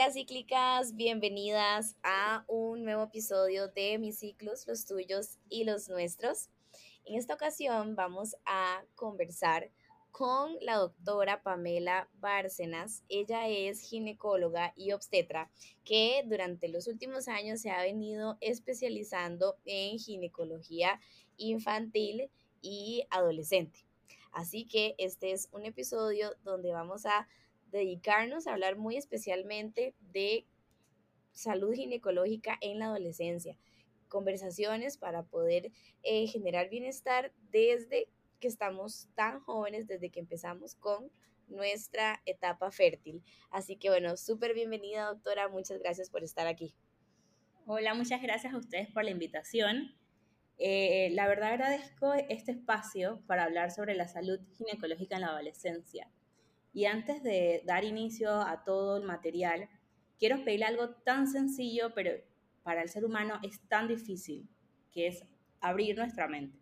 Hola cíclicas, bienvenidas a un nuevo episodio de Mis ciclos, los tuyos y los nuestros. En esta ocasión vamos a conversar con la doctora Pamela Bárcenas. Ella es ginecóloga y obstetra que durante los últimos años se ha venido especializando en ginecología infantil y adolescente. Así que este es un episodio donde vamos a dedicarnos a hablar muy especialmente de salud ginecológica en la adolescencia. Conversaciones para poder eh, generar bienestar desde que estamos tan jóvenes, desde que empezamos con nuestra etapa fértil. Así que bueno, súper bienvenida doctora, muchas gracias por estar aquí. Hola, muchas gracias a ustedes por la invitación. Eh, la verdad agradezco este espacio para hablar sobre la salud ginecológica en la adolescencia. Y antes de dar inicio a todo el material, quiero pedirle algo tan sencillo, pero para el ser humano es tan difícil, que es abrir nuestra mente.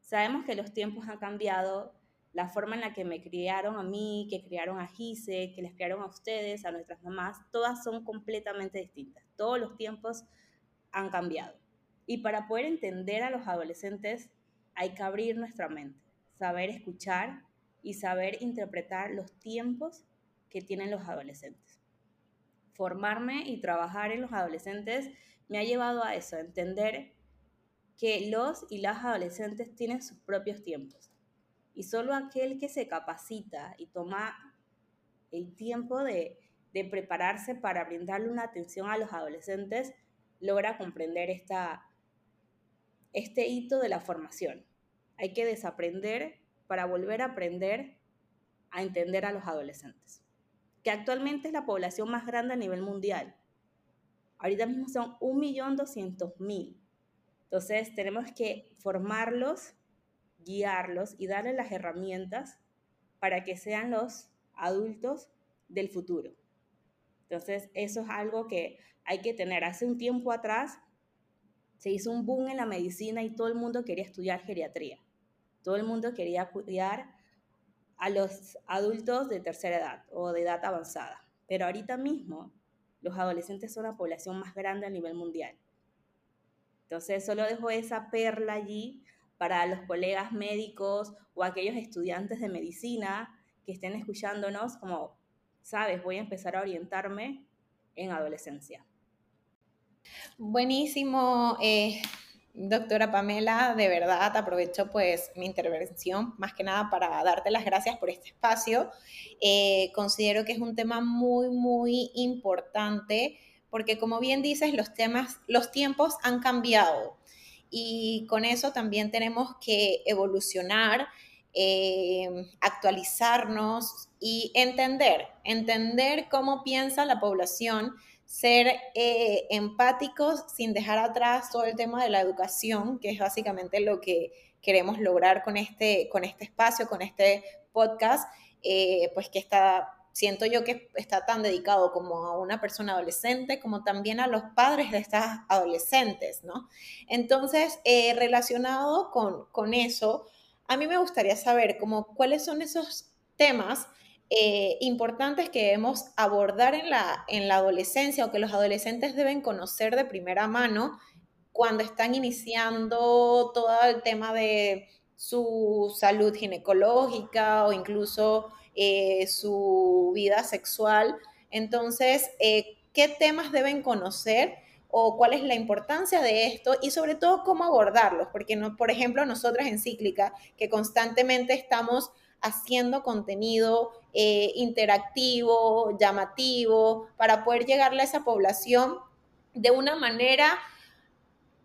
Sabemos que los tiempos han cambiado, la forma en la que me criaron a mí, que criaron a Gise, que les criaron a ustedes, a nuestras mamás, todas son completamente distintas. Todos los tiempos han cambiado. Y para poder entender a los adolescentes hay que abrir nuestra mente, saber escuchar y saber interpretar los tiempos que tienen los adolescentes. Formarme y trabajar en los adolescentes me ha llevado a eso, a entender que los y las adolescentes tienen sus propios tiempos. Y solo aquel que se capacita y toma el tiempo de, prepararse para brindarle una atención a los adolescentes logra comprender esta, este hito de la formación. Hay que desaprender para volver a aprender a entender a los adolescentes, que actualmente es la población más grande a nivel mundial. Ahorita mismo son 1.200.000. Entonces tenemos que formarlos, guiarlos y darles las herramientas para que sean los adultos del futuro. Entonces eso es algo que hay que tener. Hace un tiempo atrás se hizo un boom en la medicina y todo el mundo quería estudiar geriatría. Todo el mundo quería cuidar a los adultos de tercera edad o de edad avanzada. Pero ahorita mismo los adolescentes son la población más grande a nivel mundial. Entonces solo dejo esa perla allí para los colegas médicos o aquellos estudiantes de medicina que estén escuchándonos, como, sabes, voy a empezar a orientarme en adolescencia. Buenísimo. Eh, Doctora Pamela, de verdad aprovecho pues mi intervención más que nada para darte las gracias por este espacio. Eh, considero que es un tema muy, muy importante porque como bien dices, los temas, los tiempos han cambiado y con eso también tenemos que evolucionar, eh, actualizarnos y entender, entender cómo piensa la población ser eh, empáticos sin dejar atrás todo el tema de la educación, que es básicamente lo que queremos lograr con este, con este espacio, con este podcast, eh, pues que está, siento yo que está tan dedicado como a una persona adolescente, como también a los padres de estas adolescentes, ¿no? Entonces, eh, relacionado con, con eso, a mí me gustaría saber cuáles son esos temas eh, importantes que debemos abordar en la, en la adolescencia o que los adolescentes deben conocer de primera mano cuando están iniciando todo el tema de su salud ginecológica o incluso eh, su vida sexual. Entonces, eh, ¿qué temas deben conocer? o cuál es la importancia de esto y sobre todo cómo abordarlos, porque no, por ejemplo nosotras en Cíclica, que constantemente estamos haciendo contenido eh, interactivo, llamativo, para poder llegarle a esa población de una manera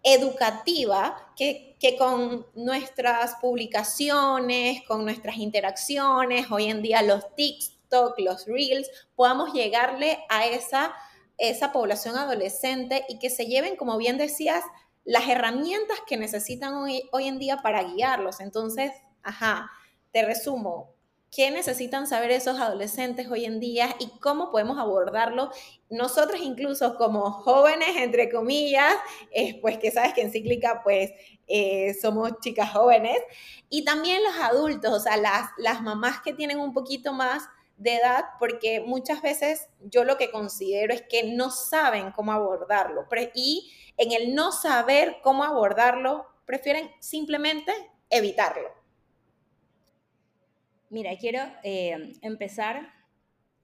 educativa que, que, con nuestras publicaciones, con nuestras interacciones, hoy en día los TikTok, los Reels, podamos llegarle a esa, esa población adolescente y que se lleven, como bien decías, las herramientas que necesitan hoy, hoy en día para guiarlos. Entonces, ajá, te resumo, ¿qué necesitan saber esos adolescentes hoy en día y cómo podemos abordarlo? Nosotros incluso como jóvenes, entre comillas, pues que sabes que en cíclica pues eh, somos chicas jóvenes, y también los adultos, o sea, las, las mamás que tienen un poquito más de edad porque muchas veces yo lo que considero es que no saben cómo abordarlo y en el no saber cómo abordarlo prefieren simplemente evitarlo. Mira, quiero eh, empezar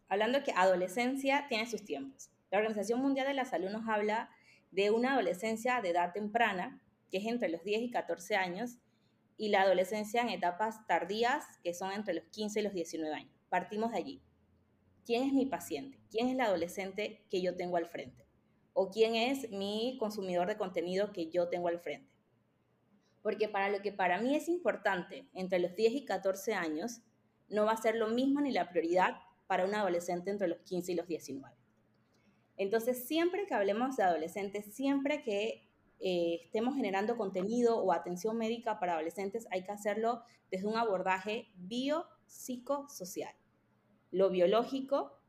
hablando que adolescencia tiene sus tiempos. La Organización Mundial de la Salud nos habla de una adolescencia de edad temprana, que es entre los 10 y 14 años, y la adolescencia en etapas tardías, que son entre los 15 y los 19 años. Partimos de allí. ¿Quién es mi paciente? ¿Quién es el adolescente que yo tengo al frente? ¿O quién es mi consumidor de contenido que yo tengo al frente? Porque para lo que para mí es importante entre los 10 y 14 años, no va a ser lo mismo ni la prioridad para un adolescente entre los 15 y los 19. Entonces, siempre que hablemos de adolescentes, siempre que eh, estemos generando contenido o atención médica para adolescentes, hay que hacerlo desde un abordaje biopsicosocial. Lo biológico,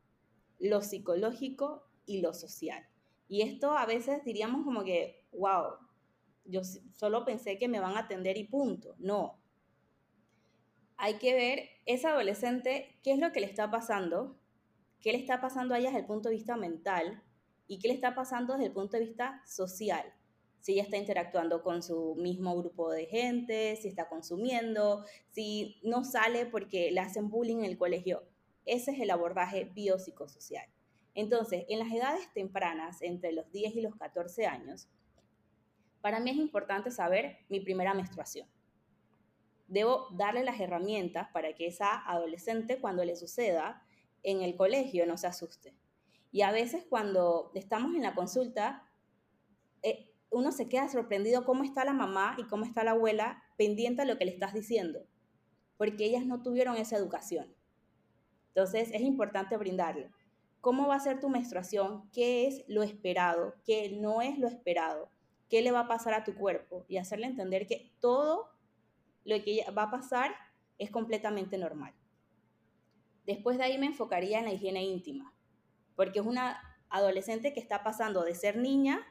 lo psicológico y lo social. Y esto a veces diríamos como que, wow, yo solo pensé que me van a atender y punto. No. Hay que ver esa adolescente qué es lo que le está pasando, qué le está pasando a ella desde el punto de vista mental y qué le está pasando desde el punto de vista social. Si ella está interactuando con su mismo grupo de gente, si está consumiendo, si no sale porque le hacen bullying en el colegio. Ese es el abordaje biopsicosocial. Entonces, en las edades tempranas, entre los 10 y los 14 años, para mí es importante saber mi primera menstruación. Debo darle las herramientas para que esa adolescente, cuando le suceda, en el colegio no se asuste. Y a veces cuando estamos en la consulta, eh, uno se queda sorprendido cómo está la mamá y cómo está la abuela pendiente a lo que le estás diciendo, porque ellas no tuvieron esa educación. Entonces es importante brindarle. ¿Cómo va a ser tu menstruación? ¿Qué es lo esperado? ¿Qué no es lo esperado? ¿Qué le va a pasar a tu cuerpo? Y hacerle entender que todo lo que va a pasar es completamente normal. Después de ahí me enfocaría en la higiene íntima, porque es una adolescente que está pasando de ser niña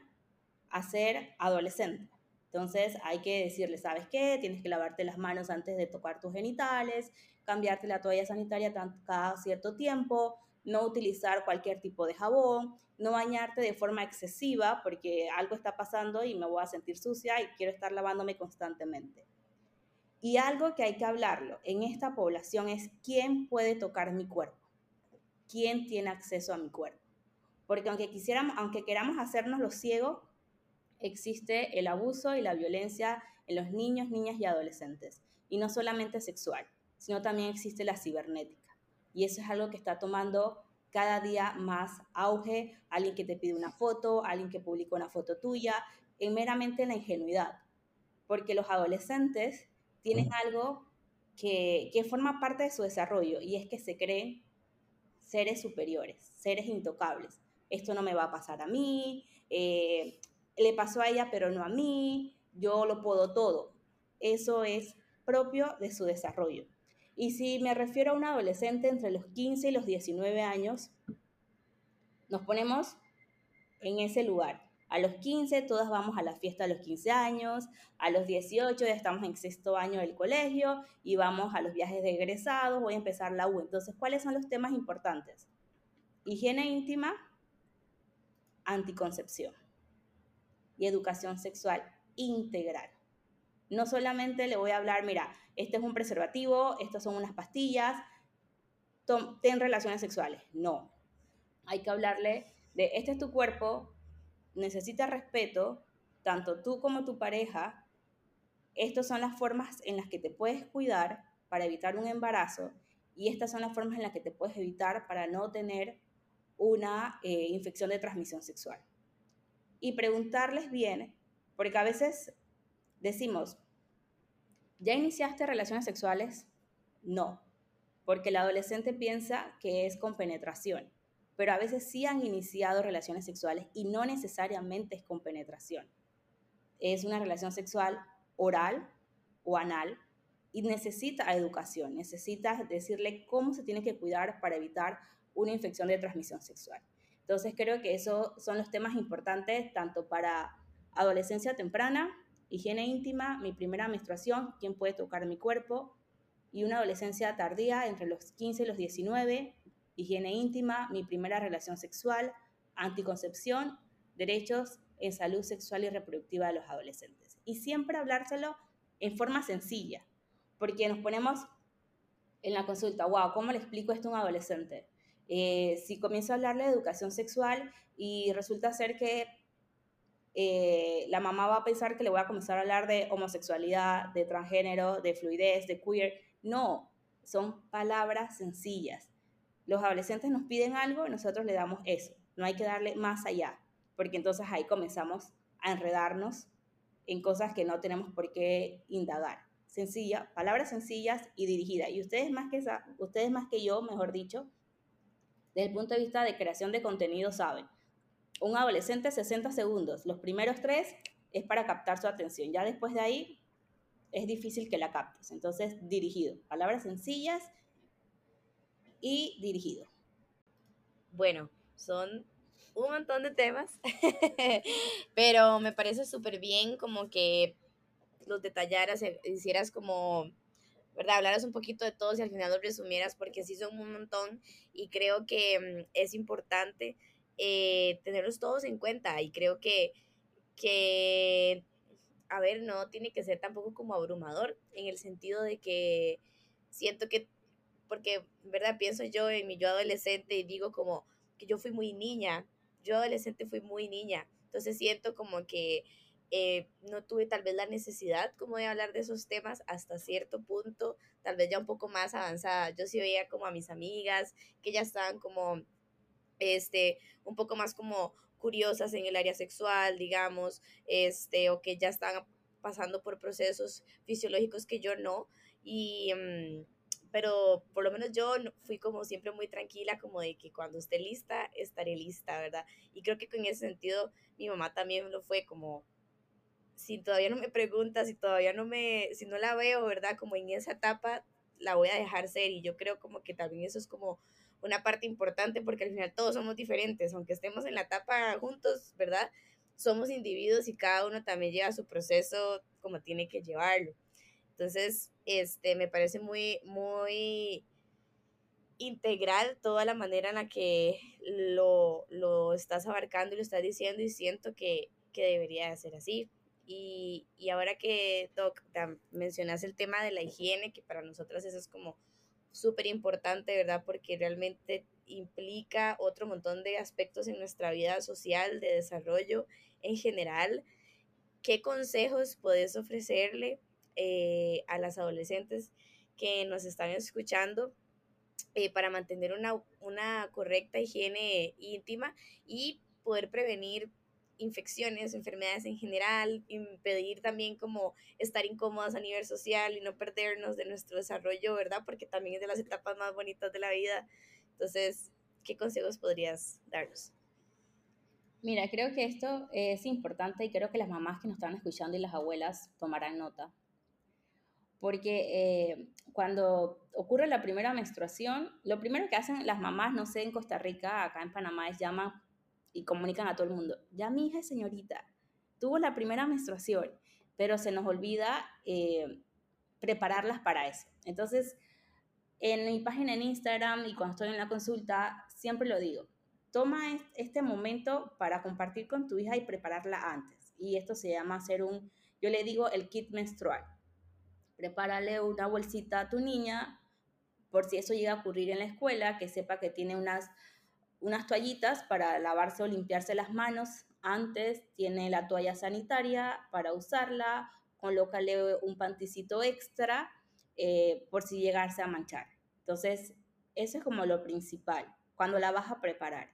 a ser adolescente. Entonces hay que decirle, ¿sabes qué? Tienes que lavarte las manos antes de tocar tus genitales, cambiarte la toalla sanitaria cada cierto tiempo, no utilizar cualquier tipo de jabón, no bañarte de forma excesiva porque algo está pasando y me voy a sentir sucia y quiero estar lavándome constantemente. Y algo que hay que hablarlo en esta población es quién puede tocar mi cuerpo, quién tiene acceso a mi cuerpo. Porque aunque, quisiéramos, aunque queramos hacernos los ciegos, existe el abuso y la violencia en los niños, niñas y adolescentes. Y no solamente sexual, sino también existe la cibernética. Y eso es algo que está tomando cada día más auge. Alguien que te pide una foto, alguien que publica una foto tuya, en meramente la ingenuidad. Porque los adolescentes tienen algo que, forma parte de su desarrollo y es que se creen seres superiores, seres intocables. Esto no me va a pasar a mí, eh, le pasó a ella pero no a mí, yo lo puedo todo. Eso es propio de su desarrollo. Y si me refiero a un adolescente entre los 15 y los 19 años, nos ponemos en ese lugar. A los 15 todas vamos a la fiesta de los 15 años, a los 18 ya estamos en sexto año del colegio y vamos a los viajes de egresados, voy a empezar la U. Entonces, ¿cuáles son los temas importantes? Higiene íntima, anticoncepción y educación sexual integral. No solamente le voy a hablar, mira, este es un preservativo, estas son unas pastillas, ten relaciones sexuales. No, hay que hablarle de, este es tu cuerpo, necesita respeto, tanto tú como tu pareja, estas son las formas en las que te puedes cuidar para evitar un embarazo y estas son las formas en las que te puedes evitar para no tener una eh, infección de transmisión sexual. Y preguntarles bien, porque a veces decimos, ¿ya iniciaste relaciones sexuales? No, porque el adolescente piensa que es con penetración pero a veces sí han iniciado relaciones sexuales y no necesariamente es con penetración. Es una relación sexual oral o anal y necesita educación, necesita decirle cómo se tiene que cuidar para evitar una infección de transmisión sexual. Entonces creo que esos son los temas importantes tanto para adolescencia temprana, higiene íntima, mi primera menstruación, quién puede tocar mi cuerpo, y una adolescencia tardía entre los 15 y los 19, higiene íntima, mi primera relación sexual, anticoncepción, derechos en salud sexual y reproductiva de los adolescentes. Y siempre hablárselo en forma sencilla, porque nos ponemos en la consulta, wow, ¿cómo le explico esto a un adolescente? Eh, si comienzo a hablarle de educación sexual y resulta ser que eh, la mamá va a pensar que le voy a comenzar a hablar de homosexualidad, de transgénero, de fluidez, de queer. No, son palabras sencillas. Los adolescentes nos piden algo y nosotros le damos eso. No hay que darle más allá, porque entonces ahí comenzamos a enredarnos en cosas que no tenemos por qué indagar. Sencilla, palabras sencillas y dirigidas. Y ustedes más que, ustedes más que yo, mejor dicho, desde el punto de vista de creación de contenido, saben. Un adolescente 60 segundos. Los primeros tres es para captar su atención. Ya después de ahí es difícil que la captes. Entonces, dirigido. Palabras sencillas y dirigido. Bueno, son un montón de temas, pero me parece súper bien como que los detallaras, eh, hicieras como, ¿verdad? Hablaras un poquito de todos y al final los resumieras porque sí son un montón y creo que mm, es importante eh, tenerlos todos en cuenta y creo que, que, a ver, no tiene que ser tampoco como abrumador en el sentido de que siento que, porque, ¿verdad? Pienso yo en mi yo adolescente y digo como que yo fui muy niña yo adolescente fui muy niña, entonces siento como que eh, no tuve tal vez la necesidad como de hablar de esos temas hasta cierto punto, tal vez ya un poco más avanzada. Yo sí veía como a mis amigas que ya estaban como, este, un poco más como curiosas en el área sexual, digamos, este, o que ya estaban pasando por procesos fisiológicos que yo no. Y, mm, pero por lo menos yo fui como siempre muy tranquila, como de que cuando esté lista, estaré lista, ¿verdad? Y creo que con ese sentido mi mamá también lo fue como, si todavía no me pregunta, si todavía no me, si no la veo, ¿verdad? Como en esa etapa, la voy a dejar ser y yo creo como que también eso es como una parte importante porque al final todos somos diferentes, aunque estemos en la etapa juntos, ¿verdad? Somos individuos y cada uno también lleva su proceso como tiene que llevarlo. Entonces, este, me parece muy, muy integral toda la manera en la que lo, lo estás abarcando y lo estás diciendo y siento que, que debería ser así. Y, y, ahora que Doc, mencionas el tema de la higiene, que para nosotras eso es como súper importante, ¿verdad? Porque realmente implica otro montón de aspectos en nuestra vida social, de desarrollo en general. ¿Qué consejos puedes ofrecerle eh, a las adolescentes que nos están escuchando eh, para mantener una, una correcta higiene íntima y poder prevenir infecciones, enfermedades en general, impedir también como estar incómodas a nivel social y no perdernos de nuestro desarrollo, ¿verdad? Porque también es de las etapas más bonitas de la vida. Entonces, ¿qué consejos podrías darnos? Mira, creo que esto es importante y creo que las mamás que nos están escuchando y las abuelas tomarán nota porque eh, cuando ocurre la primera menstruación, lo primero que hacen las mamás, no sé, en Costa Rica, acá en Panamá, es llaman y comunican a todo el mundo, ya mi hija señorita, tuvo la primera menstruación, pero se nos olvida eh, prepararlas para eso. Entonces, en mi página en Instagram y cuando estoy en la consulta, siempre lo digo, toma este momento para compartir con tu hija y prepararla antes. Y esto se llama hacer un, yo le digo el kit menstrual prepárale una bolsita a tu niña por si eso llega a ocurrir en la escuela, que sepa que tiene unas, unas toallitas para lavarse o limpiarse las manos antes, tiene la toalla sanitaria para usarla, colócale un panticito extra eh, por si llegase a manchar. Entonces, eso es como lo principal, cuando la vas a preparar.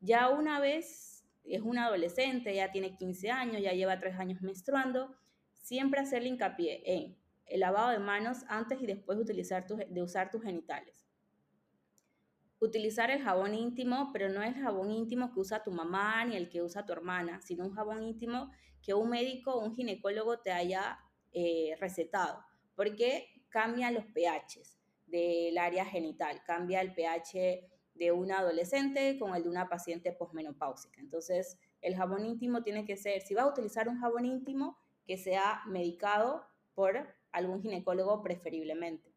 Ya una vez es una adolescente, ya tiene 15 años, ya lleva 3 años menstruando, siempre hacerle hincapié en el lavado de manos antes y después de, usar tus genitales. Utilizar el jabón íntimo, pero no el jabón íntimo que usa tu mamá ni el que usa tu hermana, sino un jabón íntimo que un médico o un ginecólogo te haya eh, recetado, porque cambia los pHs del área genital, cambia el pH de una adolescente con el de una paciente posmenopáusica. Entonces, el jabón íntimo tiene que ser, si vas a utilizar un jabón íntimo, que sea medicado por algún ginecólogo preferiblemente.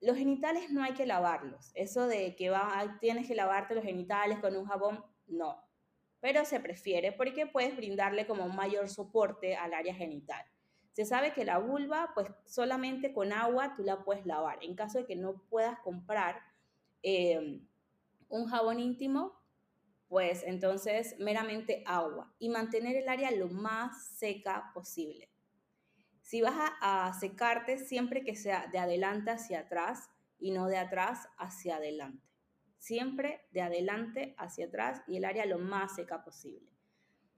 los genitales no hay que lavarlos. Eso de que va, tienes que lavarte los genitales con un jabón, no. Pero se prefiere porque puedes brindarle como un mayor soporte al área genital. Se sabe que la vulva, pues solamente con agua tú la puedes lavar. En caso de que no puedas comprar eh, un jabón íntimo, pues entonces meramente agua y mantener el área lo más seca posible. Si vas a, secarte, siempre que sea de adelante hacia atrás y no de atrás hacia adelante. Siempre de adelante hacia atrás y el área lo más seca posible.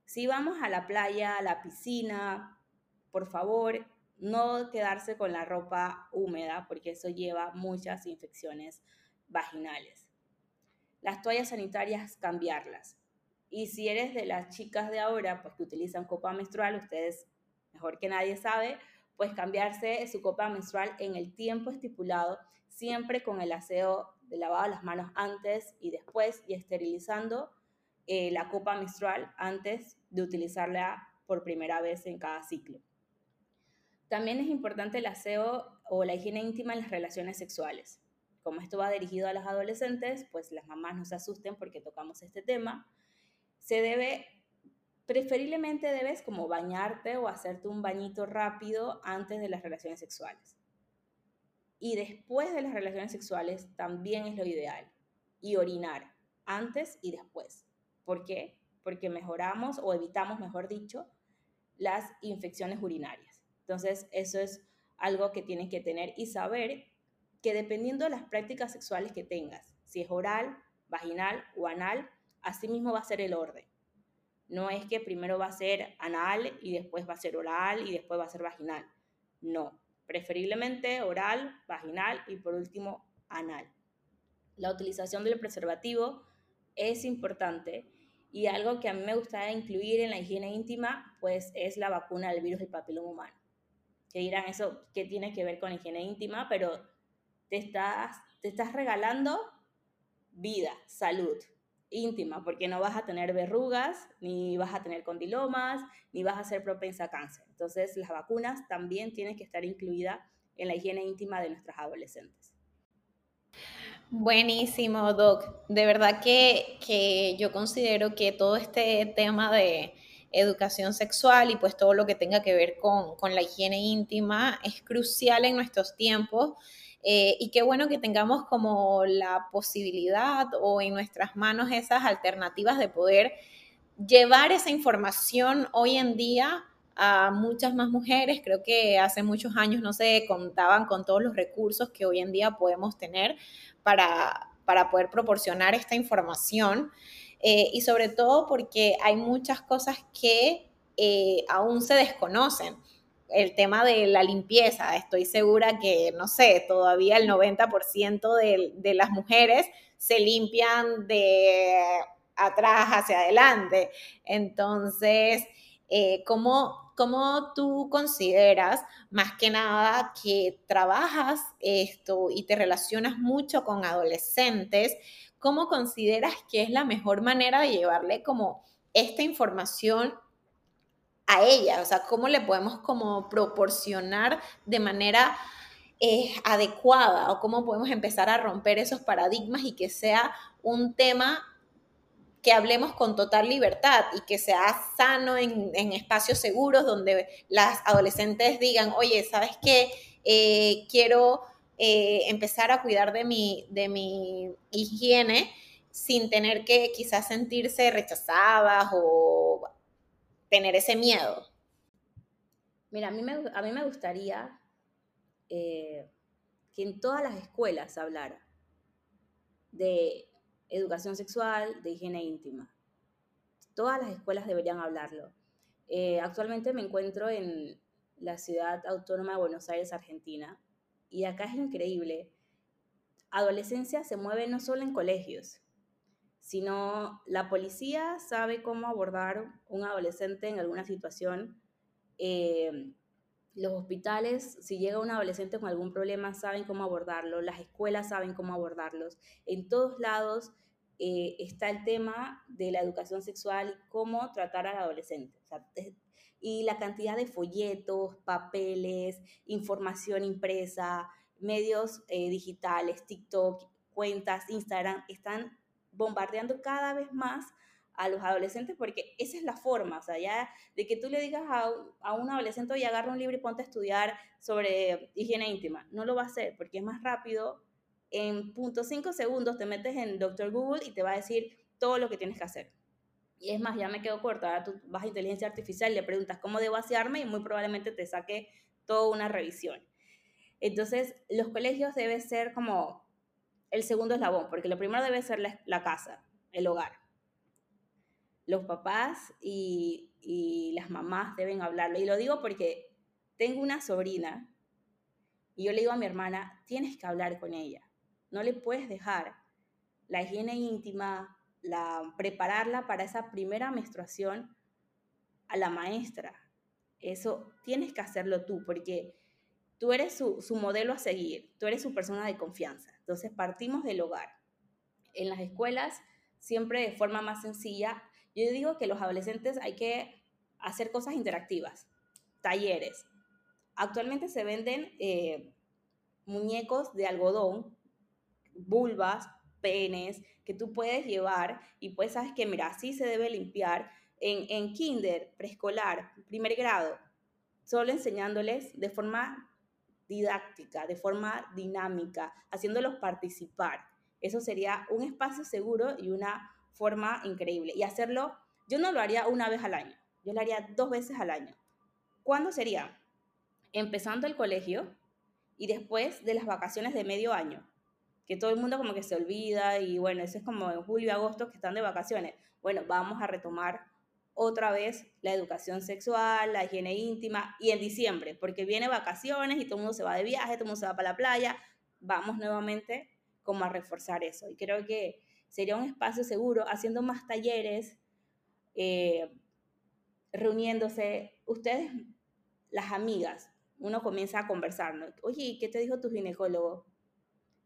Si vamos a la playa, a la piscina, por favor, no quedarse con la ropa húmeda porque eso lleva muchas infecciones vaginales. Las toallas sanitarias, cambiarlas. Y si eres de las chicas de ahora, pues que utilizan copa menstrual, ustedes mejor que nadie sabe, pues cambiarse su copa menstrual en el tiempo estipulado, siempre con el aseo de lavado las manos antes y después y esterilizando eh, la copa menstrual antes de utilizarla por primera vez en cada ciclo. También es importante el aseo o la higiene íntima en las relaciones sexuales. Como esto va dirigido a los adolescentes, pues las mamás no se asusten porque tocamos este tema. Se debe Preferiblemente debes como bañarte o hacerte un bañito rápido antes de las relaciones sexuales. Y después de las relaciones sexuales también es lo ideal. Y orinar antes y después. ¿Por qué? Porque mejoramos o evitamos, mejor dicho, las infecciones urinarias. Entonces, eso es algo que tienes que tener y saber que dependiendo de las prácticas sexuales que tengas, si es oral, vaginal o anal, así mismo va a ser el orden. No es que primero va a ser anal y después va a ser oral y después va a ser vaginal. No, preferiblemente oral, vaginal y por último anal. La utilización del preservativo es importante y algo que a mí me gustaría incluir en la higiene íntima pues es la vacuna del virus del papiloma humano. Que dirán eso, ¿qué tiene que ver con higiene íntima? Pero te estás, te estás regalando vida, salud íntima, porque no vas a tener verrugas, ni vas a tener condilomas, ni vas a ser propensa a cáncer. Entonces, las vacunas también tienen que estar incluidas en la higiene íntima de nuestras adolescentes. Buenísimo, Doc. De verdad que, que yo considero que todo este tema de educación sexual y pues todo lo que tenga que ver con, con la higiene íntima es crucial en nuestros tiempos eh, y qué bueno que tengamos como la posibilidad o en nuestras manos esas alternativas de poder llevar esa información hoy en día a muchas más mujeres. Creo que hace muchos años no se contaban con todos los recursos que hoy en día podemos tener para, para poder proporcionar esta información. Eh, y sobre todo porque hay muchas cosas que eh, aún se desconocen el tema de la limpieza. Estoy segura que, no sé, todavía el 90% de, de las mujeres se limpian de atrás hacia adelante. Entonces, eh, ¿cómo, ¿cómo, tú consideras, más que nada, que trabajas esto y te relacionas mucho con adolescentes? ¿Cómo consideras que es la mejor manera de llevarle como esta información a ella, o sea, cómo le podemos como proporcionar de manera eh, adecuada o cómo podemos empezar a romper esos paradigmas y que sea un tema que hablemos con total libertad y que sea sano en, espacios seguros donde las adolescentes digan, oye, ¿sabes qué? Eh, quiero eh, empezar a cuidar de mi, de mi higiene sin tener que quizás sentirse rechazadas o tener ese miedo? Mira, a mí me, a mí me gustaría eh, que en todas las escuelas se hablara de educación sexual, de higiene íntima. Todas las escuelas deberían hablarlo. Eh, actualmente me encuentro en la ciudad autónoma de Buenos Aires, Argentina, y acá es increíble. Adolescencia se mueve no solo en colegios, sino la policía sabe cómo abordar un adolescente en alguna situación. Eh, los hospitales, si llega un adolescente con algún problema, saben cómo abordarlo. Las escuelas saben cómo abordarlos. En todos lados eh, está el tema de la educación sexual y cómo tratar al adolescente. y la cantidad de folletos, papeles, información impresa, medios eh, digitales, TikTok, cuentas, Instagram, están bombardeando cada vez más a los adolescentes porque esa es la forma, o sea, ya de que tú le digas a, a un adolescente, oye, agarra un libro y ponte a estudiar sobre higiene íntima. No lo va a hacer porque es más rápido. En punto cinco segundos te metes en Doctor Google y te va a decir todo lo que tienes que hacer. Y es más, ya me quedo corta, ahora tú vas a inteligencia artificial, le preguntas cómo debo asearme y muy probablemente te saque toda una revisión. Entonces, los colegios deben ser como el segundo eslabón, porque lo primero debe ser la, casa, el hogar los papás y, las mamás deben hablarlo. Y lo digo porque tengo una sobrina y yo le digo a mi hermana, tienes que hablar con ella. No le puedes dejar la higiene íntima, la, prepararla para esa primera menstruación a la maestra. Eso tienes que hacerlo tú, porque tú eres su, modelo a seguir, tú eres su persona de confianza. Entonces partimos del hogar. En las escuelas, siempre de forma más sencilla, yo digo que los adolescentes hay que hacer cosas interactivas, talleres. Actualmente se venden eh, muñecos de algodón, vulvas, penes, que tú puedes llevar y pues sabes que, mira, así se debe limpiar en, en kinder, preescolar, primer grado, solo enseñándoles de forma didáctica, de forma dinámica, haciéndolos participar. Eso sería un espacio seguro y una forma increíble. Y hacerlo, yo no lo haría una vez al año, yo lo haría dos veces al año. ¿Cuándo sería? Empezando el colegio y después de las vacaciones de medio año, que todo el mundo como que se olvida y bueno, eso es como en julio, agosto que están de vacaciones. Bueno, vamos a retomar otra vez la educación sexual, la higiene íntima y en diciembre, porque viene vacaciones y todo el mundo se va de viaje, todo el mundo se va para la playa, vamos nuevamente como a reforzar eso. Y creo que sería un espacio seguro, haciendo más talleres, eh, reuniéndose, ustedes, las amigas, uno comienza a conversar, ¿no? Oye, ¿qué te dijo tu ginecólogo?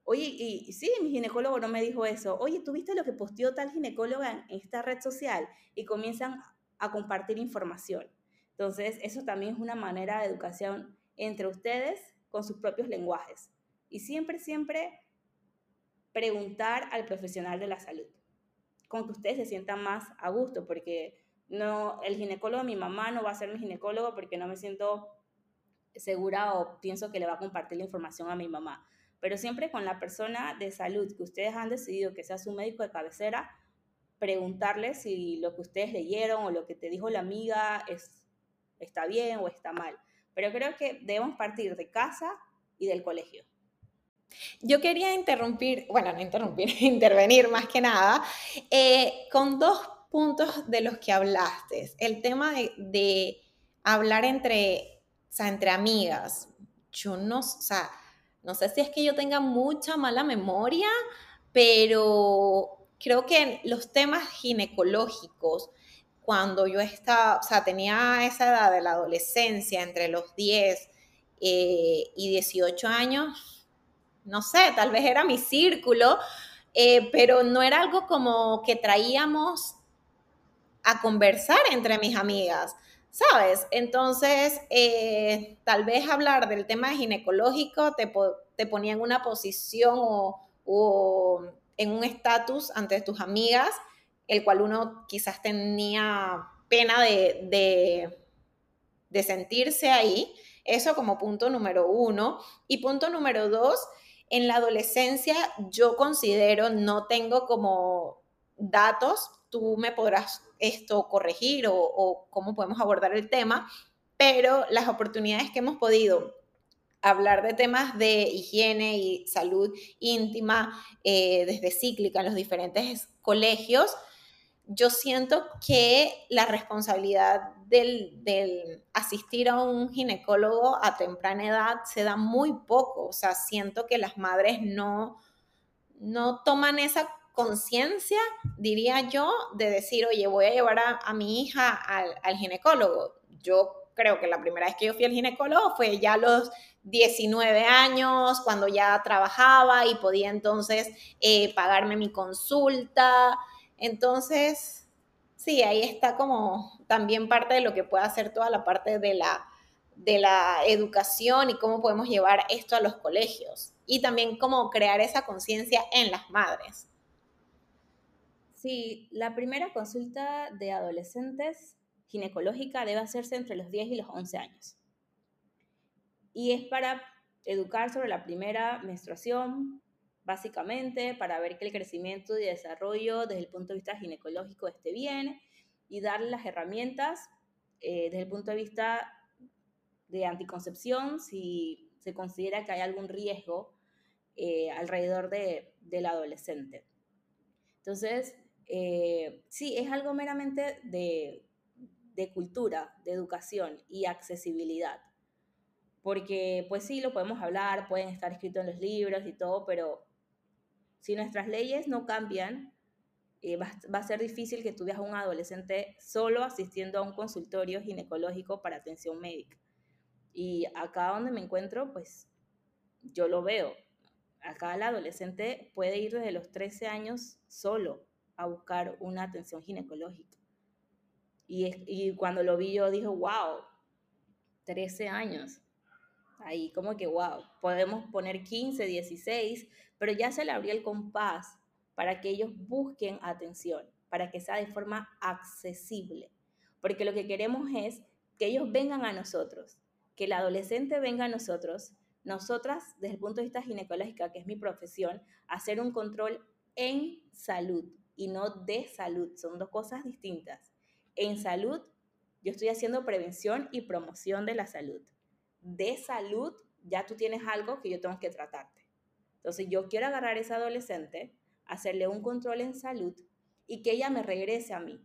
Oye, y sí, mi ginecólogo no me dijo eso. Oye, ¿tú viste lo que posteó tal ginecóloga en esta red social? Y comienzan a compartir información. Entonces, eso también es una manera de educación entre ustedes con sus propios lenguajes. Y siempre, siempre preguntar al profesional de la salud, con que ustedes se sientan más a gusto, porque no, el ginecólogo mi mamá no va a ser mi ginecólogo porque no me siento segura o pienso que le va a compartir la información a mi mamá. Pero siempre con la persona de salud que ustedes han decidido que sea su médico de cabecera, preguntarle si lo que ustedes leyeron o lo que te dijo la amiga es, está bien o está mal. Pero creo que debemos partir de casa y del colegio. Yo quería interrumpir, bueno, no interrumpir, intervenir más que nada, eh, con dos puntos de los que hablaste. El tema de, hablar entre, o sea, entre amigas. Yo no, o sea, no sé si es que yo tenga mucha mala memoria, pero creo que los temas ginecológicos, cuando yo estaba, o sea, tenía esa edad de la adolescencia, entre los 10 eh, y 18 años, no sé, tal vez era mi círculo, eh, pero no era algo como que traíamos a conversar entre mis amigas, ¿sabes? Entonces, eh, tal vez hablar del tema ginecológico te, te ponía en una posición o, en un estatus ante tus amigas, el cual uno quizás tenía pena de, de sentirse ahí. Eso como punto número uno. Y punto número dos, en la adolescencia yo considero, no tengo como datos, tú me podrás esto corregir o, cómo podemos abordar el tema, pero las oportunidades que hemos podido hablar de temas de higiene y salud íntima eh, desde cíclica en los diferentes colegios, yo siento que la responsabilidad del, asistir a un ginecólogo a temprana edad se da muy poco. O sea, siento que las madres no, no toman esa conciencia, diría yo, de decir, oye, voy a llevar a, mi hija al, ginecólogo. Yo creo que la primera vez que yo fui al ginecólogo fue ya los 19 años, cuando ya trabajaba y podía entonces eh, pagarme mi consulta. Entonces, sí, ahí está como también parte de lo que puede hacer toda la parte de la, de la educación y cómo podemos llevar esto a los colegios y también cómo crear esa conciencia en las madres. Sí, la primera consulta de adolescentes ginecológica debe hacerse entre los 10 y los 11 años. Y es para educar sobre la primera menstruación, básicamente, para ver que el crecimiento y desarrollo desde el punto de vista ginecológico esté bien y darle las herramientas eh, desde el punto de vista de anticoncepción si se considera que hay algún riesgo eh, alrededor de, del adolescente. Entonces, eh, sí, es algo meramente de, de cultura, de educación y accesibilidad. Porque, pues sí, lo podemos hablar, pueden estar escritos en los libros y todo, pero si nuestras leyes no cambian, eh, va, va, a ser difícil que tú veas a un adolescente solo asistiendo a un consultorio ginecológico para atención médica. Y acá donde me encuentro, pues yo lo veo. Acá el adolescente puede ir desde los 13 años solo a buscar una atención ginecológica. Y, y cuando lo vi yo dije, wow, 13 años. Ahí como que, wow, podemos poner 15, 16, pero ya se le abrió el compás para que ellos busquen atención, para que sea de forma accesible. Porque lo que queremos es que ellos vengan a nosotros, que el adolescente venga a nosotros, nosotras, desde el punto de vista ginecológico, que es mi profesión, hacer un control en salud y no de salud. Son dos cosas distintas. En salud, yo estoy haciendo prevención y promoción de la salud. De salud, ya tú tienes algo que yo tengo que tratarte. Entonces, yo quiero agarrar a esa adolescente, hacerle un control en salud y que ella me regrese a mí.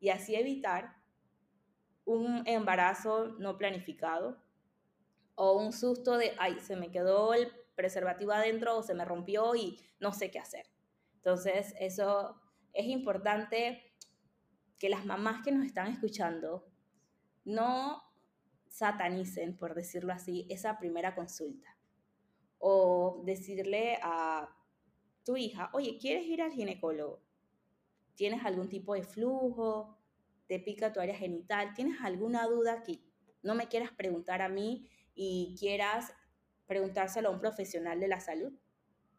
Y así evitar un embarazo no planificado o un susto de, ay, se me quedó el preservativo adentro o se me rompió y no sé qué hacer. Entonces, eso es importante que las mamás que nos están escuchando no satanicen, por decirlo así, esa primera consulta. O decirle a tu hija, oye, ¿quieres ir al ginecólogo? ¿Tienes algún tipo de flujo? te pica tu área genital, tienes alguna duda que no me quieras preguntar a mí y quieras preguntárselo a un profesional de la salud.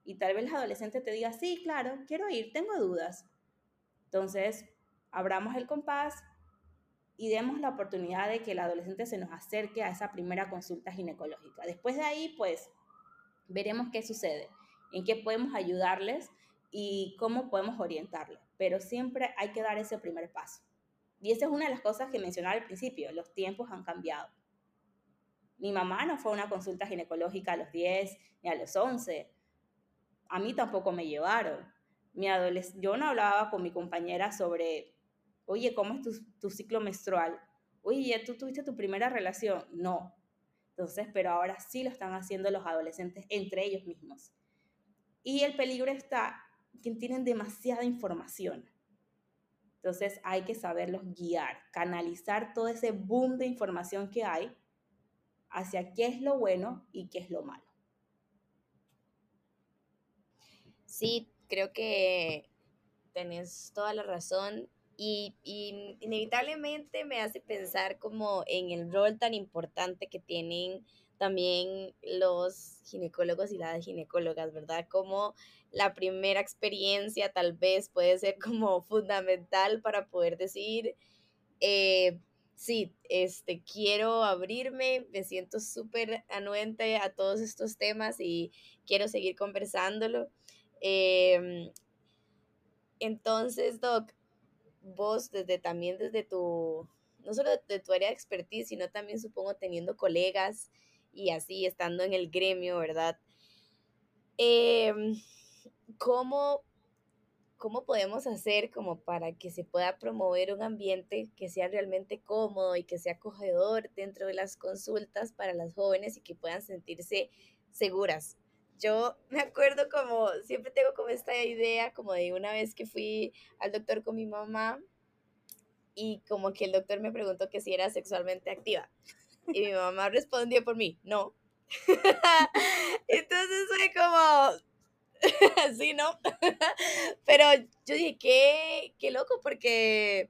Y tal vez el adolescente te diga, sí, claro, quiero ir, tengo dudas. Entonces, abramos el compás y demos la oportunidad de que el adolescente se nos acerque a esa primera consulta ginecológica. Después de ahí, pues, veremos qué sucede, en qué podemos ayudarles y cómo podemos orientarlos. Pero siempre hay que dar ese primer paso. Y esa es una de las cosas que mencionaba al principio, los tiempos han cambiado. Mi mamá no fue a una consulta ginecológica a los 10 ni a los 11. A mí tampoco me llevaron. Mi yo no hablaba con mi compañera sobre, oye, ¿cómo es tu, ciclo menstrual? Oye, ¿tú tuviste tu primera relación? No. Entonces, pero ahora sí lo están haciendo los adolescentes entre ellos mismos. Y el peligro está que tienen demasiada información. Entonces hay que saberlos guiar, canalizar todo ese boom de información que hay hacia qué es lo bueno y qué es lo malo. Sí, creo que tenés toda la razón y, y, inevitablemente me hace pensar como en el rol tan importante que tienen también los ginecólogos y las ginecólogas, ¿verdad? Como la primera experiencia tal vez puede ser como fundamental para poder decir, eh, sí, este, quiero abrirme, me siento súper anuente a todos estos temas y quiero seguir conversándolo. Em, entonces, Doc, vos desde también desde tu, no solo de tu área de expertise, sino también supongo teniendo colegas y así estando en el gremio, ¿verdad? Em, ¿cómo, ¿Cómo podemos hacer como para que se pueda promover un ambiente que sea realmente cómodo y que sea acogedor dentro de las consultas para las jóvenes y que puedan sentirse seguras? Yo me acuerdo como, siempre tengo como esta idea, como de una vez que fui al doctor con mi mamá y como que el doctor me preguntó que si era sexualmente activa. Y mi mamá respondió por mí, no. Entonces fue como, sí, ¿no? Pero yo dije, qué, qué loco, porque,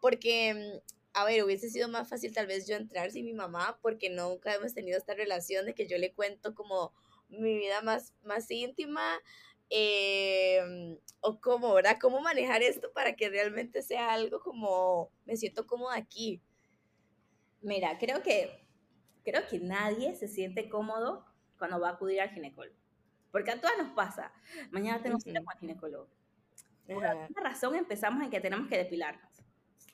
porque a ver, hubiese sido más fácil tal vez yo entrar sin mi mamá, porque nunca hemos tenido esta relación de que yo le cuento como mi vida más, más íntima, em, o cómo, ¿verdad? ¿Cómo manejar esto para que realmente sea algo como me siento cómoda aquí? Mira, creo que, creo que nadie se siente cómodo cuando va a acudir al ginecólogo. Porque a todas nos pasa. Mañana tenemos que ir al ginecólogo. Por alguna razón empezamos en que tenemos que depilarnos.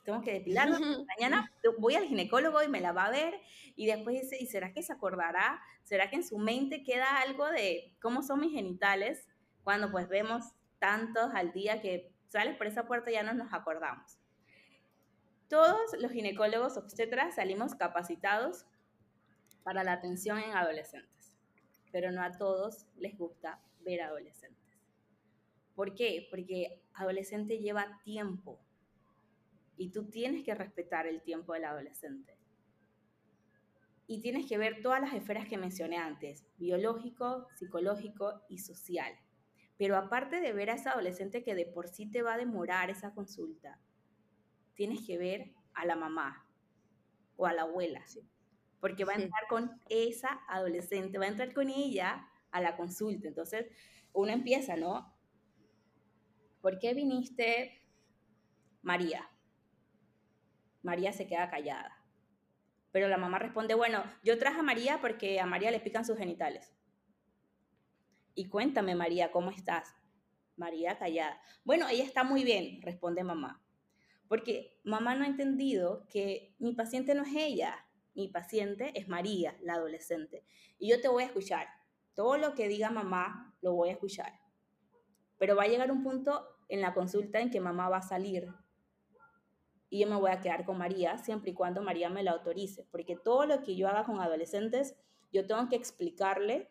Tengo que depilarnos. Mañana voy al ginecólogo y me la va a ver. Y después dice, ¿y será que se acordará? ¿Será que en su mente queda algo de cómo son mis genitales? Cuando pues vemos tantos al día que sales por esa puerta y ya no nos acordamos. Todos los ginecólogos obstetras salimos capacitados para la atención en adolescentes, pero no a todos les gusta ver adolescentes. ¿Por qué? Porque adolescente lleva tiempo y tú tienes que respetar el tiempo del adolescente. Y tienes que ver todas las esferas que mencioné antes, biológico, psicológico y social. Pero aparte de ver a ese adolescente que de por sí te va a demorar esa consulta, tienes que ver a la mamá o a la abuela, porque va a entrar con esa adolescente, va a entrar con ella a la consulta. Entonces, uno empieza, ¿no? ¿Por qué viniste, María? María se queda callada. Pero la mamá responde, bueno, yo traje a María porque a María le pican sus genitales. Y cuéntame, María, ¿cómo estás? María callada. Bueno, ella está muy bien, responde mamá. Porque mamá no ha entendido que mi paciente no es ella, mi paciente es María, la adolescente. Y yo te voy a escuchar. Todo lo que diga mamá, lo voy a escuchar. Pero va a llegar un punto en la consulta en que mamá va a salir y yo me voy a quedar con María siempre y cuando María me la autorice, porque todo lo que yo haga con adolescentes, yo tengo que explicarle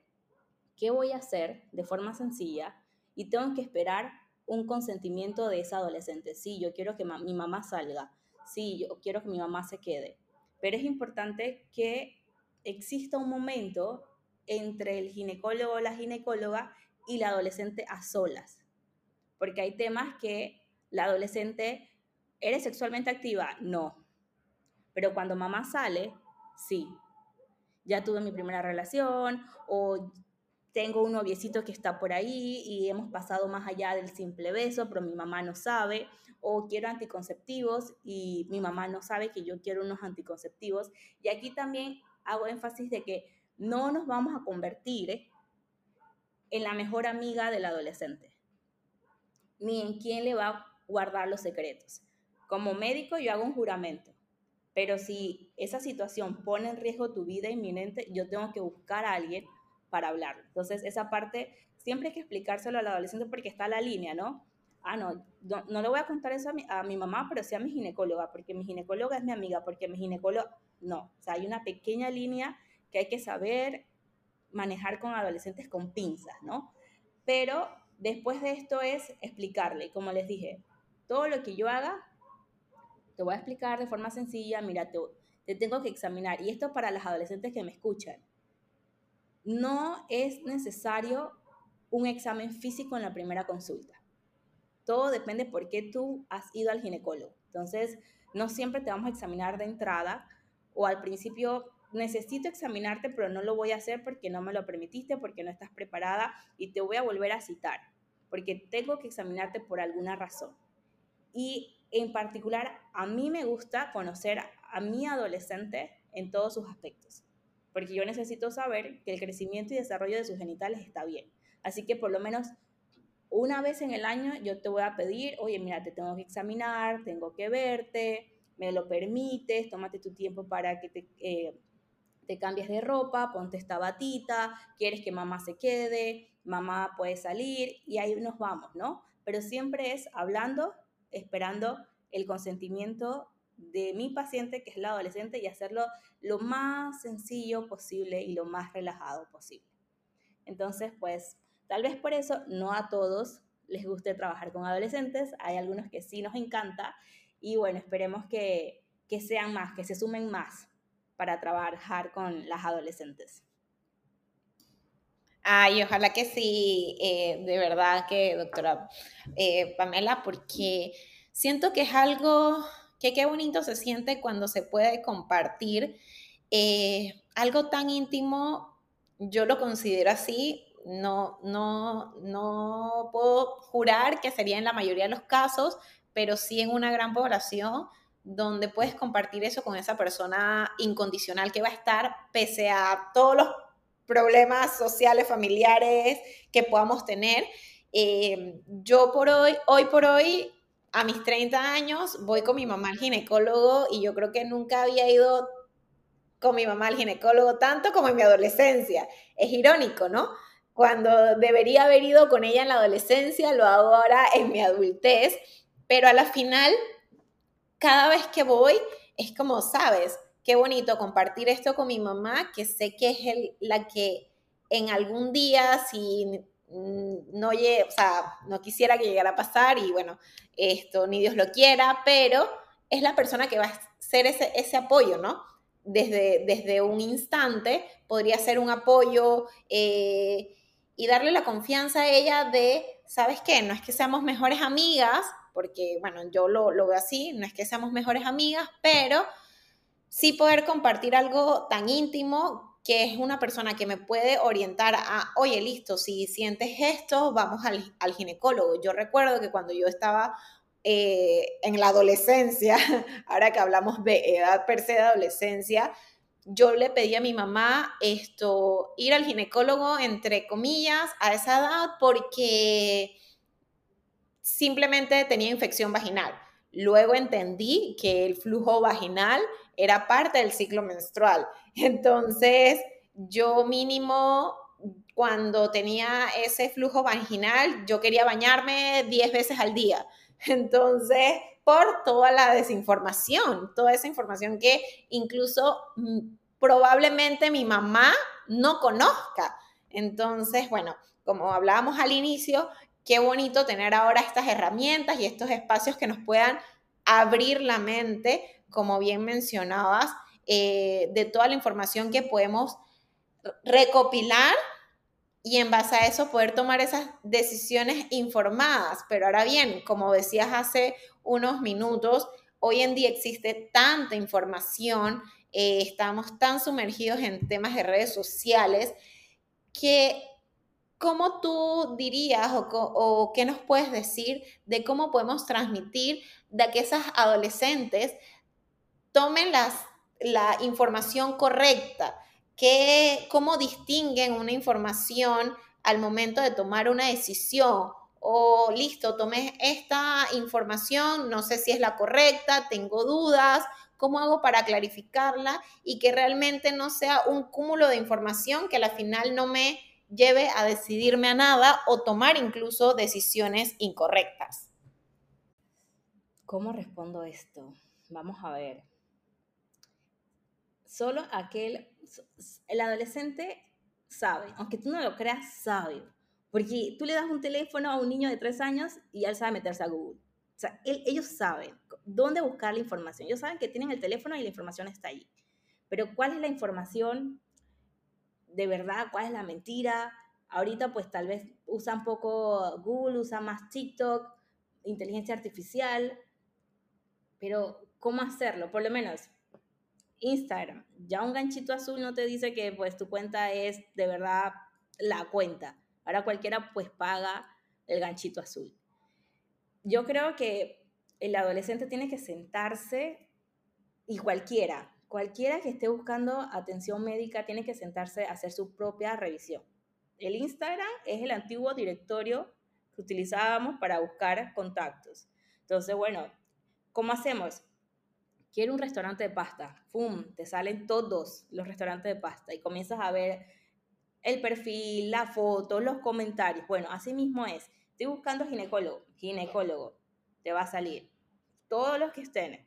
qué voy a hacer de forma sencilla y tengo que esperar un consentimiento de esa adolescente. Sí, yo quiero que mi mamá salga, sí, yo quiero que mi mamá se quede, pero es importante que exista un momento entre el ginecólogo o la ginecóloga y la adolescente a solas, porque hay temas que la adolescente ¿Eres sexualmente activa? No. Pero cuando mamá sale, sí. Ya tuve mi primera relación o tengo un noviecito que está por ahí y hemos pasado más allá del simple beso, pero mi mamá no sabe, o quiero anticonceptivos y mi mamá no sabe que yo quiero unos anticonceptivos. Y aquí también hago énfasis de que no nos vamos a convertir en la mejor amiga del adolescente, ni en quién le va a guardar los secretos. Como médico yo hago un juramento, pero si esa situación pone en riesgo tu vida inminente, yo tengo que buscar a alguien para hablar. Entonces, esa parte siempre hay que explicárselo al adolescente porque está la línea, ¿no? Ah, no, no, le voy a contar eso a mi, a mi, mamá, pero sí a mi ginecóloga, porque mi ginecóloga es mi amiga, porque mi ginecóloga, no. O sea, hay una pequeña línea que hay que saber manejar con adolescentes con pinzas, ¿no? Pero después de esto es explicarle, como les dije, todo lo que yo haga te voy a explicar de forma sencilla, mira, te, tengo que examinar. Y esto para las adolescentes que me escuchan. No es necesario un examen físico en la primera consulta. Todo depende por qué tú has ido al ginecólogo. Entonces, no siempre te vamos a examinar de entrada o al principio necesito examinarte, pero no lo voy a hacer porque no me lo permitiste, porque no estás preparada y te voy a volver a citar, porque tengo que examinarte por alguna razón. Y en particular, a mí me gusta conocer a mi adolescente en todos sus aspectos, porque yo necesito saber que el crecimiento y desarrollo de sus genitales está bien. Así que por lo menos una vez en el año yo te voy a pedir, oye, mira, te tengo que examinar, tengo que verte, me lo permites, tómate tu tiempo para que te, eh, te cambies de ropa, ponte esta batita, quieres que mamá se quede, mamá puede salir y ahí nos vamos, ¿no? Pero siempre es hablando esperando el consentimiento de mi paciente, que es la adolescente, y hacerlo lo más sencillo posible y lo más relajado posible. Entonces, pues, tal vez por eso no a todos les guste trabajar con adolescentes, hay algunos que sí nos encanta, y bueno, esperemos que, sean más, que se sumen más para trabajar con las adolescentes. Ay, ojalá que sí, eh, de verdad que, doctora eh, Pamela, porque siento que es algo que qué bonito se siente cuando se puede compartir eh, algo tan íntimo, yo lo considero así, no, no, no puedo jurar que sería en la mayoría de los casos, pero sí en una gran población donde puedes compartir eso con esa persona incondicional que va a estar pese a todos los problemas sociales, familiares que podamos tener. Eh, yo por hoy, hoy por hoy, a mis 30 años, voy con mi mamá al ginecólogo y yo creo que nunca había ido con mi mamá al ginecólogo tanto como en mi adolescencia. Es irónico, ¿no? Cuando debería haber ido con ella en la adolescencia, lo hago ahora en mi adultez, pero a la final, cada vez que voy, es como, sabes, qué bonito compartir esto con mi mamá, que sé que es la que en algún día, si no, o no quisiera que llegara a pasar y bueno, esto ni Dios lo quiera, pero es la persona que va a ser ese, apoyo, ¿no? Desde, desde un instante podría ser un apoyo eh, y darle la confianza a ella de, ¿sabes qué? No es que seamos mejores amigas, porque bueno, yo lo, lo veo así, no es que seamos mejores amigas, pero sí poder compartir algo tan íntimo que es una persona que me puede orientar a, oye, listo, si sientes esto, vamos al, al ginecólogo. Yo recuerdo que cuando yo estaba eh, en la adolescencia, ahora que hablamos de edad per se de adolescencia, yo le pedí a mi mamá esto, ir al ginecólogo, entre comillas, a esa edad porque simplemente tenía infección vaginal. Luego entendí que el flujo vaginal era parte del ciclo menstrual. Entonces, yo mínimo cuando tenía ese flujo vaginal, yo quería bañarme 10 veces al día. Entonces, por toda la desinformación, toda esa información que incluso mm, probablemente mi mamá no conozca. Entonces, bueno, como hablábamos al inicio, qué bonito tener ahora estas herramientas y estos espacios que nos puedan abrir la mente, como bien mencionabas, eh, de toda la información que podemos recopilar y en base a eso poder tomar esas decisiones informadas. Pero ahora bien, como decías hace unos minutos, hoy en día existe tanta información, eh, estamos tan sumergidos en temas de redes sociales que ¿cómo tú dirías o, qué nos puedes decir de cómo podemos transmitir de que esas adolescentes tomen las, la información correcta? Que, ¿Cómo distinguen una información al momento de tomar una decisión? O listo, tomé esta información, no sé si es la correcta, tengo dudas, ¿cómo hago para clarificarla y que realmente no sea un cúmulo de información que al final no me lleve a decidirme a nada o tomar incluso decisiones incorrectas. ¿Cómo respondo esto? Vamos a ver. Solo aquel, el adolescente sabe, aunque tú no lo creas, sabe. Porque tú le das un teléfono a un niño de tres años y él sabe meterse a Google. O sea, ellos saben dónde buscar la información. Ellos saben que tienen el teléfono y la información está ahí. Pero ¿cuál es la información de verdad, cuál es la mentira. Ahorita pues tal vez usan poco Google, usan más TikTok, inteligencia artificial, pero ¿cómo hacerlo? Por lo menos Instagram, ya un ganchito azul no te dice que pues tu cuenta es de verdad la cuenta. Ahora cualquiera pues paga el ganchito azul. Yo creo que el adolescente tiene que sentarse y cualquiera, Cualquiera que esté buscando atención médica tiene que sentarse a hacer su propia revisión. El Instagram es el antiguo directorio que utilizábamos para buscar contactos. Entonces, bueno, ¿cómo hacemos? Quiero un restaurante de pasta. ¡Fum! Te salen todos los restaurantes de pasta y comienzas a ver el perfil, la foto, los comentarios. Bueno, así mismo es. Estoy buscando ginecólogo. Ginecólogo. Te va a salir. Todos los que estén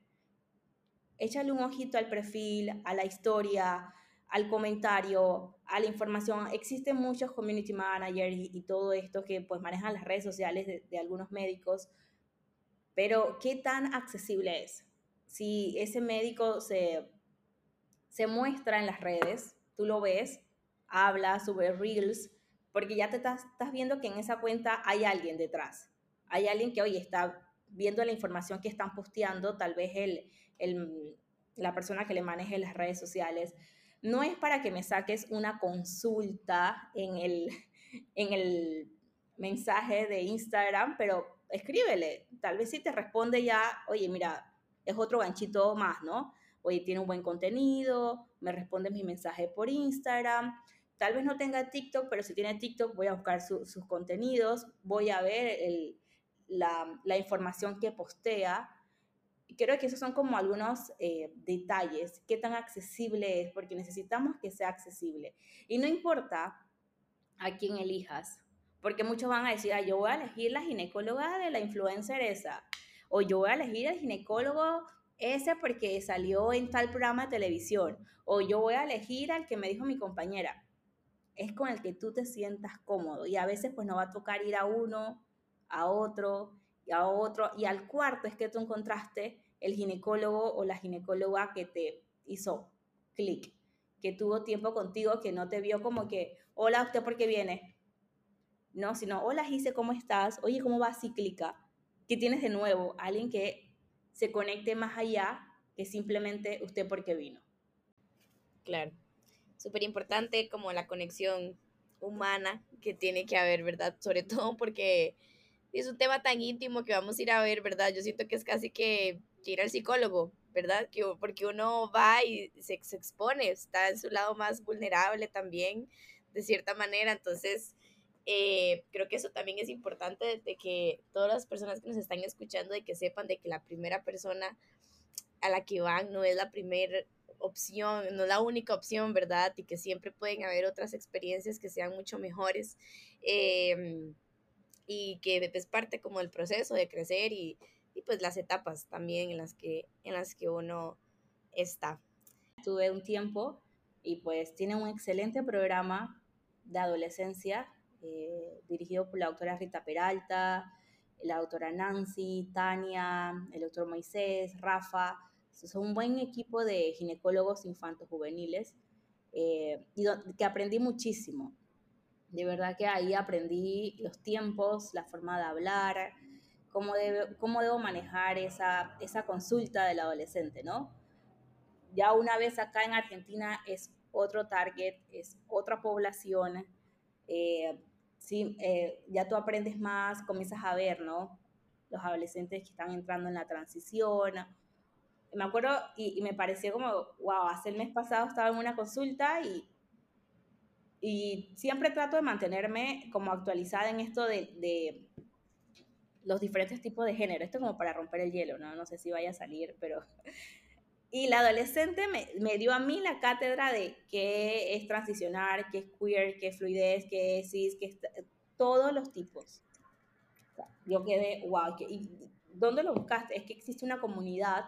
échale un ojito al perfil, a la historia, al comentario, a la información. Existen muchos community managers y, todo esto que pues manejan las redes sociales de, algunos médicos, pero ¿qué tan accesible es? Si ese médico se, se muestra en las redes, tú lo ves, habla, sube reels, porque ya te estás, estás viendo que en esa cuenta hay alguien detrás. Hay alguien que hoy está viendo la información que están posteando, tal vez el, el, la persona que le maneje las redes sociales, no es para que me saques una consulta en el, en el mensaje de Instagram, pero escríbele. Tal vez si te responde ya, oye, mira, es otro ganchito más, ¿no? Oye, tiene un buen contenido, me responde mi mensaje por Instagram. Tal vez no tenga TikTok, pero si tiene TikTok voy a buscar sus contenidos, voy a ver la, información que postea. Creo que esos son como algunos eh, detalles, qué tan accesible es, porque necesitamos que sea accesible. Y no importa a quién elijas, porque muchos van a decir, ah, yo voy a elegir la ginecóloga de la influencer esa, o yo voy a elegir el ginecólogo ese porque salió en tal programa de televisión, o yo voy a elegir al que me dijo mi compañera. Es con el que tú te sientas cómodo y a veces pues no va a tocar ir a uno, a otro, y a otro, y al cuarto es que tú encontraste el ginecólogo o la ginecóloga que te hizo clic, que tuvo tiempo contigo, que no te vio como que, hola, ¿usted por qué viene? no, sino, hola Gise, ¿cómo estás? Oye, ¿cómo va Cíclica? ¿Qué tienes de nuevo? Alguien que se conecte más allá que simplemente usted porque vino. Claro, súper importante como la conexión humana que tiene que haber, ¿verdad? Sobre todo porque es un tema tan íntimo que vamos a ir a ver, ¿verdad? Yo siento que es casi que, ir al psicólogo, ¿verdad? Que, porque uno va y se, se expone, está en su lado más vulnerable también, de cierta manera, entonces eh, creo que eso también es importante de que todas las personas que nos están escuchando, de que sepan de que la primera persona a la que van no es la primera opción, no es la única opción, ¿verdad? Y que siempre pueden haber otras experiencias que sean mucho mejores em, y que es parte como del proceso de crecer y, y, pues las etapas también en las que, en las que uno está. Tuve un tiempo y pues tiene un excelente programa de adolescencia eh, dirigido por la doctora Rita Peralta, la doctora Nancy, Tania, el doctor Moisés, Rafa. Es un buen equipo de ginecólogos infantos juveniles eh, y que aprendí muchísimo. De verdad que ahí aprendí los tiempos, la forma de hablar, cómo, cómo debo manejar esa, esa consulta del adolescente, ¿no? Ya una vez acá en Argentina es otro target, es otra población. Eh, ¿sí? Eh, ya tú aprendes más, comienzas a ver, ¿no? Los adolescentes que están entrando en la transición. Me acuerdo y, me pareció como, wow, hace el mes pasado estaba en una consulta y, y siempre trato de mantenerme como actualizada en esto de, de los diferentes tipos de género. Esto es como para romper el hielo, ¿no? No sé si vaya a salir, pero y la adolescente me, me, dio a mí la cátedra de qué es transicionar, qué es queer, qué es fluidez, qué es cis, qué es todos los tipos. yo quedé, wow, ¿y ¿dónde lo buscaste? Es que existe una comunidad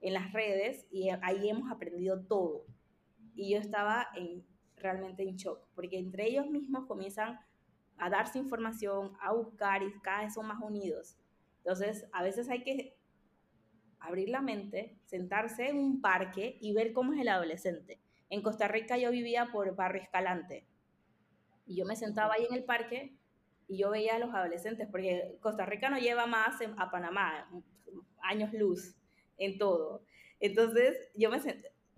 en las redes y ahí hemos aprendido todo. Y yo estaba en, realmente en shock, porque entre ellos mismos comienzan a darse información, a buscar y cada vez son más unidos. Entonces, a veces hay que abrir la mente, sentarse en un parque y ver cómo es el adolescente. En Costa Rica yo vivía por Barrio Escalante y yo me sentaba ahí en el parque y yo veía a los adolescentes, porque Costa Rica no lleva más a Panamá, años luz en todo. Entonces yo me,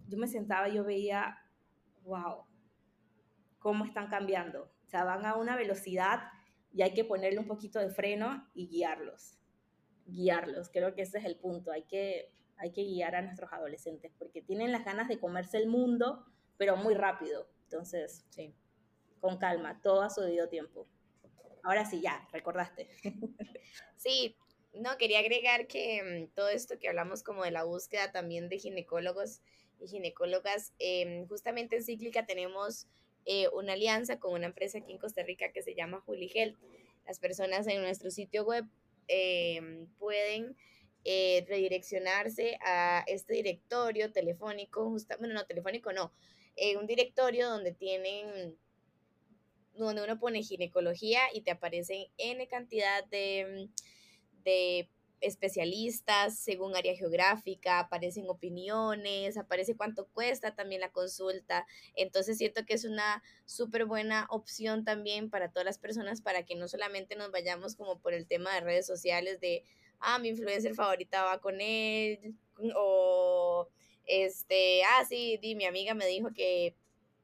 yo me sentaba y yo veía, wow, cómo están cambiando. O sea, van a una velocidad y hay que ponerle un poquito de freno y guiarlos guiarlos. Creo que ese es el punto. Hay que, hay que guiar a nuestros adolescentes porque tienen las ganas de comerse el mundo, pero muy rápido. Entonces, sí, con calma, todo a su debido tiempo. Ahora sí, ya, recordaste. Sí, no, quería agregar que mm, todo esto que hablamos como de la búsqueda también de ginecólogos y ginecólogas, em, justamente en Cíclica tenemos eh, una alianza con una empresa aquí en Costa Rica que se llama Juli Health. Las personas en nuestro sitio web Em, pueden eh, redireccionarse a este directorio telefónico, bueno, no, telefónico no, eh, un directorio donde tienen, donde uno pone ginecología y te aparecen N cantidad de, de especialistas según área geográfica, aparecen opiniones, aparece cuánto cuesta también la consulta. Entonces siento que es una súper buena opción también para todas las personas para que no solamente nos vayamos como por el tema de redes sociales de ah, mi influencer favorita va con él, o este, ah, sí, di, mi amiga me dijo que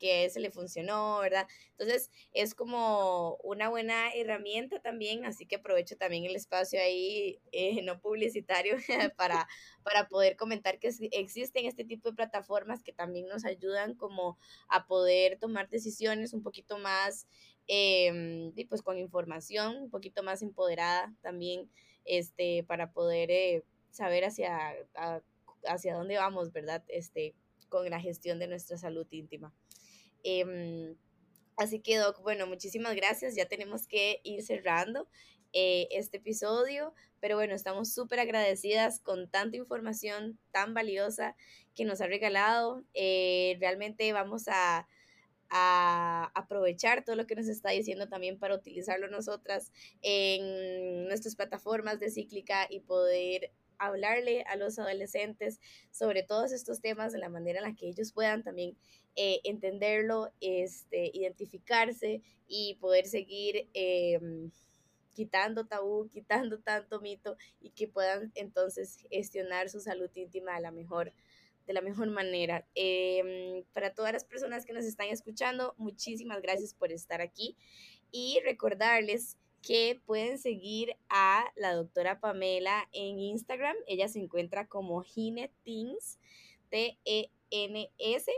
que ese le funcionó, ¿verdad? Entonces es como una buena herramienta también, así que aprovecho también el espacio ahí eh, no publicitario para, para poder comentar que existen este tipo de plataformas que también nos ayudan como a poder tomar decisiones un poquito más, eh, pues con información, un poquito más empoderada también, este, para poder eh, saber hacia, hacia dónde vamos, ¿verdad? Este, con la gestión de nuestra salud íntima. Em, así que, Doc, bueno, muchísimas gracias. Ya tenemos que ir cerrando eh, este episodio, pero bueno, estamos súper agradecidas con tanta información tan valiosa que nos ha regalado. Eh, realmente vamos a, a aprovechar todo lo que nos está diciendo también para utilizarlo nosotras en nuestras plataformas de cíclica y poder hablarle a los adolescentes sobre todos estos temas de la manera en la que ellos puedan también eh, entenderlo, este, identificarse y poder seguir em, quitando tabú, quitando tanto mito y que puedan entonces gestionar su salud íntima de la mejor, de la mejor manera. Em, para todas las personas que nos están escuchando, muchísimas gracias por estar aquí y recordarles que pueden seguir a la doctora Pamela en Instagram. Ella se encuentra como Ginetins, T-E-N-S.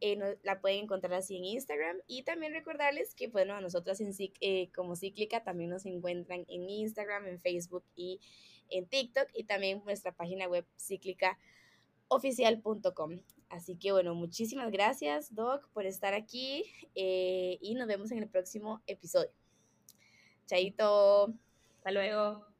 Eh, la pueden encontrar así en Instagram y también recordarles que bueno a nosotras en, eh, como cíclica también nos encuentran en Instagram, en Facebook y en TikTok y también nuestra página web cíclicaoficial.com. Así que bueno, muchísimas gracias Doc por estar aquí eh, y nos vemos en el próximo episodio. Chaito. Hasta luego.